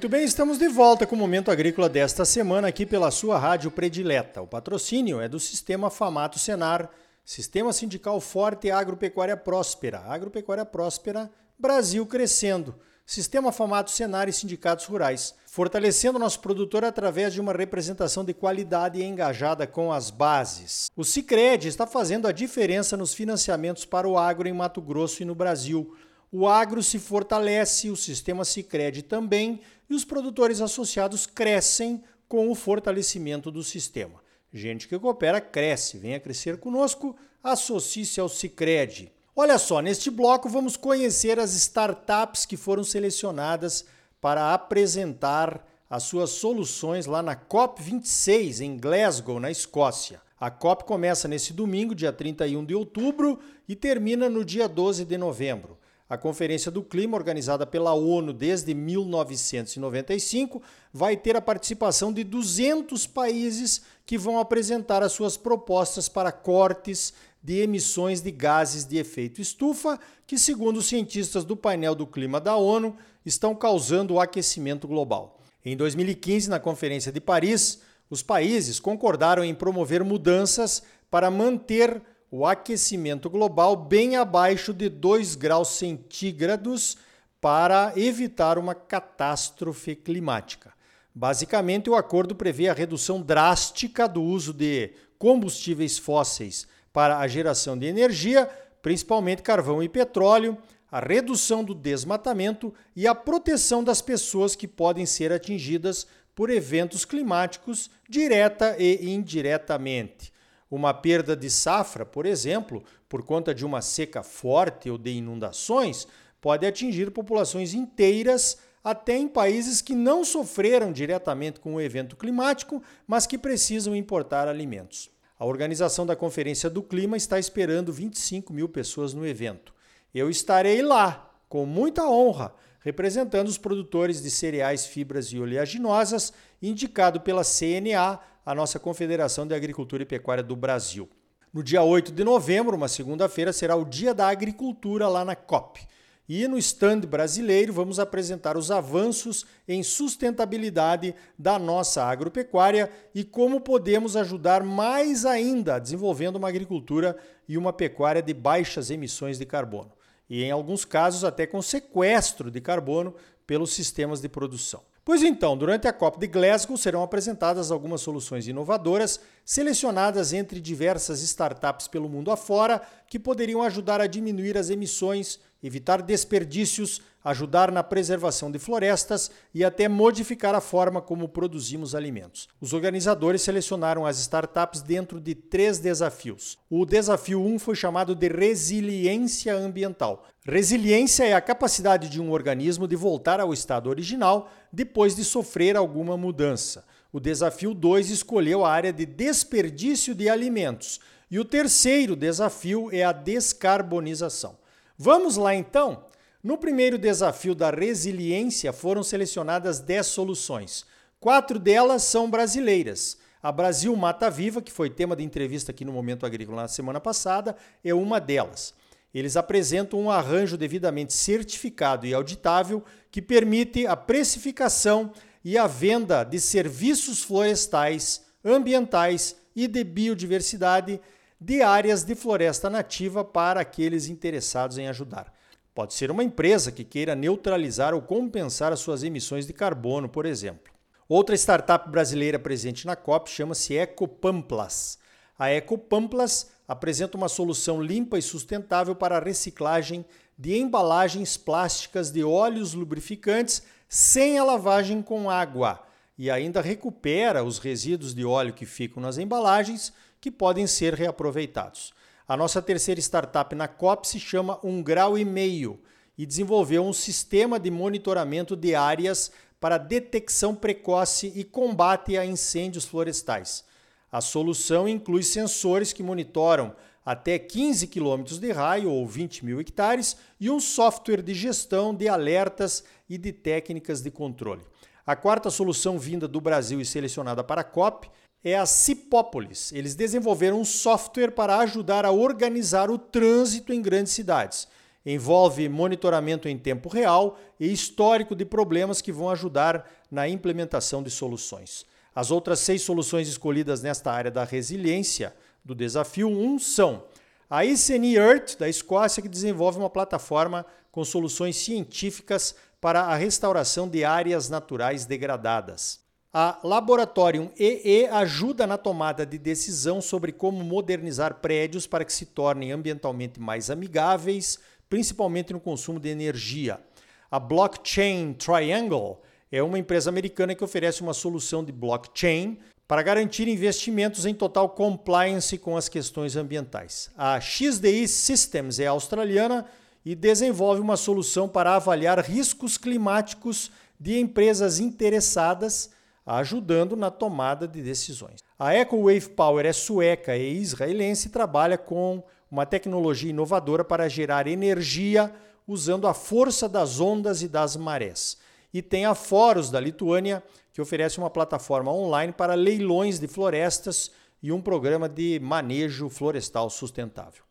Muito bem, estamos de volta com o Momento Agrícola desta semana aqui pela sua rádio predileta. O patrocínio é do Sistema Famato Senar, Sistema Sindical Forte e Agropecuária Próspera. Agropecuária Próspera, Brasil crescendo. Sistema Famato Senar e Sindicatos Rurais, fortalecendo nosso produtor através de uma representação de qualidade e engajada com as bases. O Cicred está fazendo a diferença nos financiamentos para o agro em Mato Grosso e no Brasil. O agro se fortalece, o sistema Cicred também, e os produtores associados crescem com o fortalecimento do sistema. Gente que coopera cresce. Venha crescer conosco, associe-se ao Cicred. Olha só, neste bloco vamos conhecer as startups que foram selecionadas para apresentar as suas soluções lá na COP26 em Glasgow, na Escócia. A COP começa nesse domingo, dia 31 de outubro, e termina no dia 12 de novembro. A Conferência do Clima, organizada pela ONU desde 1995, vai ter a participação de 200 países que vão apresentar as suas propostas para cortes de emissões de gases de efeito estufa, que, segundo os cientistas do painel do clima da ONU, estão causando o aquecimento global. Em 2015, na Conferência de Paris, os países concordaram em promover mudanças para manter o aquecimento global bem abaixo de 2 graus centígrados para evitar uma catástrofe climática. Basicamente, o acordo prevê a redução drástica do uso de combustíveis fósseis para a geração de energia, principalmente carvão e petróleo, a redução do desmatamento e a proteção das pessoas que podem ser atingidas por eventos climáticos direta e indiretamente. Uma perda de safra, por exemplo, por conta de uma seca forte ou de inundações, pode atingir populações inteiras, até em países que não sofreram diretamente com o evento climático, mas que precisam importar alimentos. A organização da Conferência do Clima está esperando 25 mil pessoas no evento. Eu estarei lá, com muita honra, representando os produtores de cereais, fibras e oleaginosas, indicado pela CNA, a nossa Confederação de Agricultura e Pecuária do Brasil. No dia 8 de novembro, uma segunda-feira, será o Dia da Agricultura lá na COP. E no stand brasileiro vamos apresentar os avanços em sustentabilidade da nossa agropecuária e como podemos ajudar mais ainda desenvolvendo uma agricultura e uma pecuária de baixas emissões de carbono. E em alguns casos até com sequestro de carbono pelos sistemas de produção. Pois então, durante a COP de Glasgow serão apresentadas algumas soluções inovadoras, selecionadas entre diversas startups pelo mundo afora, que poderiam ajudar a diminuir as emissões, evitar desperdícios, ajudar na preservação de florestas e até modificar a forma como produzimos alimentos. Os organizadores selecionaram as startups dentro de três desafios. O desafio 1 um foi chamado de resiliência ambiental. Resiliência é a capacidade de um organismo de voltar ao estado original depois de sofrer alguma mudança. O desafio 2 escolheu a área de desperdício de alimentos. E o terceiro desafio é a descarbonização. Vamos lá então? No primeiro desafio da resiliência foram selecionadas 10 soluções. Quatro delas são brasileiras. A Brasil Mata Viva, que foi tema de entrevista aqui no Momento Agrícola na semana passada, é uma delas. Eles apresentam um arranjo devidamente certificado e auditável que permite a precificação e a venda de serviços florestais, ambientais e de biodiversidade de áreas de floresta nativa para aqueles interessados em ajudar. Pode ser uma empresa que queira neutralizar ou compensar as suas emissões de carbono, por exemplo. Outra startup brasileira presente na COP chama-se Ecopamplas. A Ecopamplas apresenta uma solução limpa e sustentável para a reciclagem de embalagens plásticas de óleos lubrificantes sem a lavagem com água e ainda recupera os resíduos de óleo que ficam nas embalagens que podem ser reaproveitados. A nossa terceira startup na COP se chama Um Grau e Meio e desenvolveu um sistema de monitoramento de áreas para detecção precoce e combate a incêndios florestais. A solução inclui sensores que monitoram até 15 quilômetros de raio ou 20 mil hectares e um software de gestão de alertas e de técnicas de controle. A quarta solução vinda do Brasil e selecionada para a COP é a Cipópolis. Eles desenvolveram um software para ajudar a organizar o trânsito em grandes cidades. Envolve monitoramento em tempo real e histórico de problemas que vão ajudar na implementação de soluções. As outras seis soluções escolhidas nesta área da resiliência do desafio 1 são a ICNI Earth, da Escócia, que desenvolve uma plataforma com soluções científicas para a restauração de áreas naturais degradadas. A Laboratorium EE ajuda na tomada de decisão sobre como modernizar prédios para que se tornem ambientalmente mais amigáveis, principalmente no consumo de energia. A Blockchain Triangle é uma empresa americana que oferece uma solução de blockchain para garantir investimentos em total compliance com as questões ambientais. A XDI Systems é australiana e desenvolve uma solução para avaliar riscos climáticos de empresas interessadas ajudando na tomada de decisões. A EcoWave Power é sueca e israelense e trabalha com uma tecnologia inovadora para gerar energia usando a força das ondas e das marés. E tem a Foros da Lituânia, que oferece uma plataforma online para leilões de florestas e um programa de manejo florestal sustentável.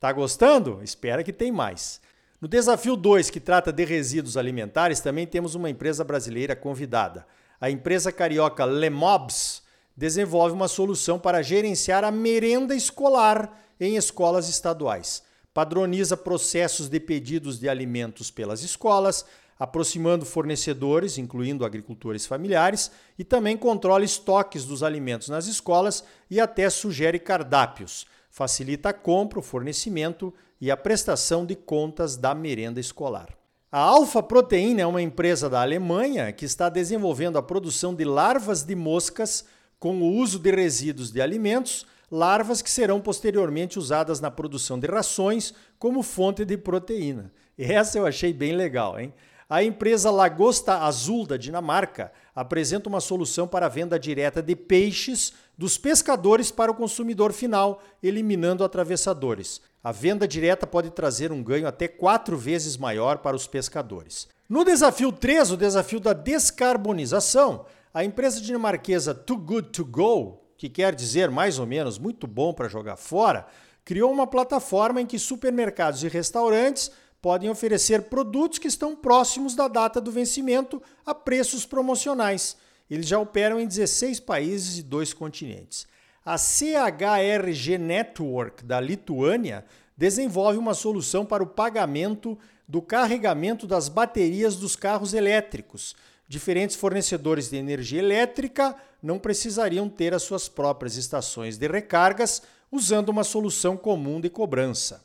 Tá gostando? Espera que tem mais. No desafio 2, que trata de resíduos alimentares, também temos uma empresa brasileira convidada a empresa carioca Lemobs desenvolve uma solução para gerenciar a merenda escolar em escolas estaduais. Padroniza processos de pedidos de alimentos pelas escolas, aproximando fornecedores, incluindo agricultores familiares, e também controla estoques dos alimentos nas escolas e até sugere cardápios. Facilita a compra, o fornecimento e a prestação de contas da merenda escolar. A Alfa Proteína é uma empresa da Alemanha que está desenvolvendo a produção de larvas de moscas com o uso de resíduos de alimentos, larvas que serão posteriormente usadas na produção de rações como fonte de proteína. Essa eu achei bem legal, hein? A empresa Lagosta Azul da Dinamarca apresenta uma solução para a venda direta de peixes dos pescadores para o consumidor final, eliminando atravessadores. A venda direta pode trazer um ganho até quatro vezes maior para os pescadores. No desafio 3, o desafio da descarbonização, a empresa dinamarquesa Too Good To Go, que quer dizer mais ou menos muito bom para jogar fora, criou uma plataforma em que supermercados e restaurantes podem oferecer produtos que estão próximos da data do vencimento a preços promocionais. Eles já operam em 16 países e dois continentes. A CHRG Network da Lituânia desenvolve uma solução para o pagamento do carregamento das baterias dos carros elétricos. Diferentes fornecedores de energia elétrica não precisariam ter as suas próprias estações de recargas usando uma solução comum de cobrança.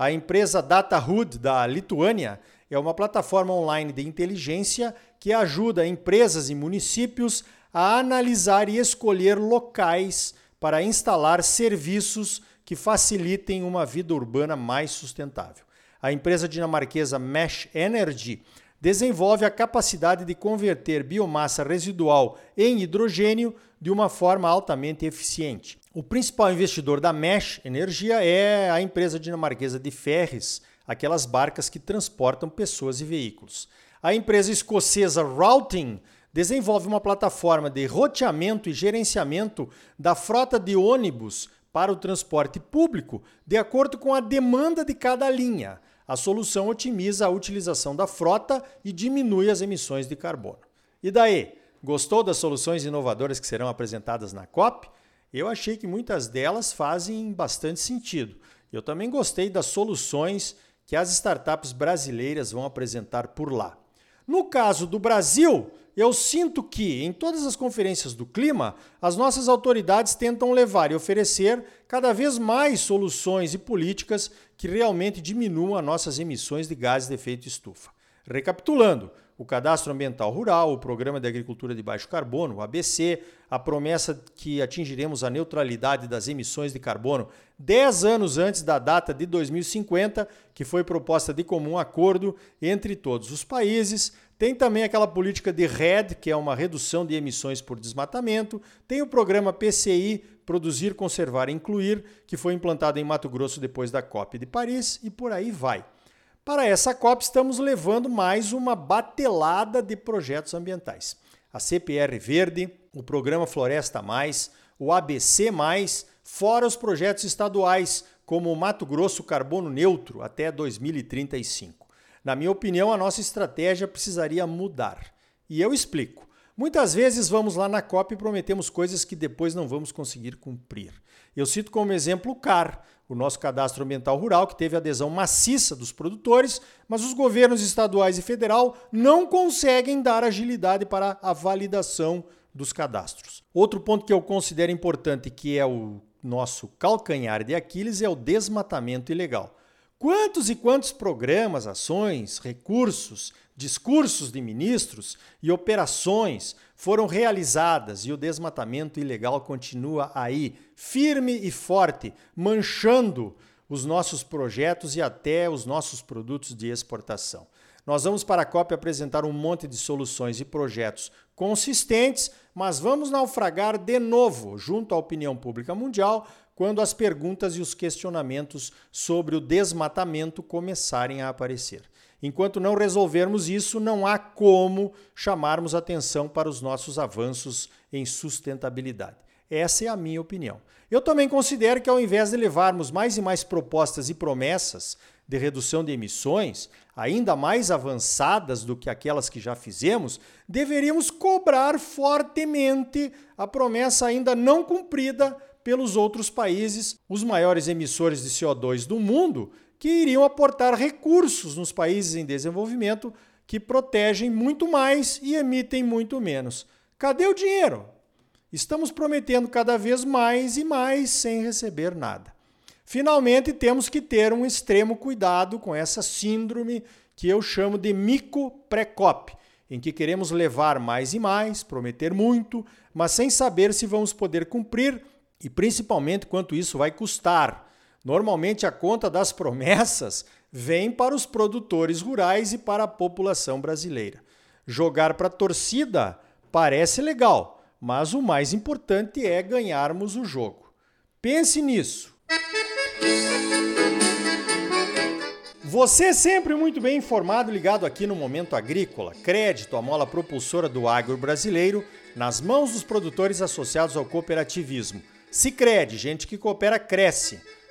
A empresa DataHood da Lituânia é uma plataforma online de inteligência que ajuda empresas e municípios a analisar e escolher locais para instalar serviços que facilitem uma vida urbana mais sustentável. A empresa dinamarquesa Mesh Energy desenvolve a capacidade de converter biomassa residual em hidrogênio de uma forma altamente eficiente. O principal investidor da Mesh Energia é a empresa dinamarquesa de ferries, aquelas barcas que transportam pessoas e veículos. A empresa escocesa Routing desenvolve uma plataforma de roteamento e gerenciamento da frota de ônibus para o transporte público de acordo com a demanda de cada linha. A solução otimiza a utilização da frota e diminui as emissões de carbono. E daí? Gostou das soluções inovadoras que serão apresentadas na COP? Eu achei que muitas delas fazem bastante sentido. Eu também gostei das soluções que as startups brasileiras vão apresentar por lá. No caso do Brasil, eu sinto que, em todas as conferências do clima, as nossas autoridades tentam levar e oferecer cada vez mais soluções e políticas que realmente diminuam as nossas emissões de gases de efeito estufa. Recapitulando, o Cadastro Ambiental Rural, o Programa de Agricultura de Baixo Carbono, o ABC, a promessa que atingiremos a neutralidade das emissões de carbono 10 anos antes da data de 2050, que foi proposta de comum acordo entre todos os países. Tem também aquela política de RED, que é uma redução de emissões por desmatamento. Tem o programa PCI, Produzir, Conservar e Incluir, que foi implantado em Mato Grosso depois da COP de Paris, e por aí vai. Para essa COP, estamos levando mais uma batelada de projetos ambientais. A CPR Verde, o Programa Floresta Mais, o ABC, fora os projetos estaduais, como Mato Grosso carbono neutro até 2035. Na minha opinião, a nossa estratégia precisaria mudar. E eu explico. Muitas vezes vamos lá na COP e prometemos coisas que depois não vamos conseguir cumprir. Eu cito como exemplo o CAR, o nosso cadastro ambiental rural, que teve adesão maciça dos produtores, mas os governos estaduais e federal não conseguem dar agilidade para a validação dos cadastros. Outro ponto que eu considero importante, que é o nosso calcanhar de Aquiles, é o desmatamento ilegal. Quantos e quantos programas, ações, recursos, discursos de ministros e operações foram realizadas e o desmatamento ilegal continua aí, firme e forte, manchando os nossos projetos e até os nossos produtos de exportação. Nós vamos para a COP apresentar um monte de soluções e projetos consistentes, mas vamos naufragar de novo junto à opinião pública mundial quando as perguntas e os questionamentos sobre o desmatamento começarem a aparecer. Enquanto não resolvermos isso, não há como chamarmos atenção para os nossos avanços em sustentabilidade. Essa é a minha opinião. Eu também considero que, ao invés de levarmos mais e mais propostas e promessas de redução de emissões, ainda mais avançadas do que aquelas que já fizemos, deveríamos cobrar fortemente a promessa ainda não cumprida pelos outros países, os maiores emissores de CO2 do mundo, que iriam aportar recursos nos países em desenvolvimento que protegem muito mais e emitem muito menos. Cadê o dinheiro? Estamos prometendo cada vez mais e mais sem receber nada. Finalmente, temos que ter um extremo cuidado com essa síndrome que eu chamo de mico-precop, em que queremos levar mais e mais, prometer muito, mas sem saber se vamos poder cumprir e principalmente quanto isso vai custar. Normalmente a conta das promessas vem para os produtores rurais e para a população brasileira. Jogar para a torcida parece legal, mas o mais importante é ganharmos o jogo. Pense nisso. Você é sempre muito bem informado, ligado aqui no Momento Agrícola. Crédito, a mola propulsora do agro brasileiro, nas mãos dos produtores associados ao cooperativismo. Sicredi, gente que coopera cresce.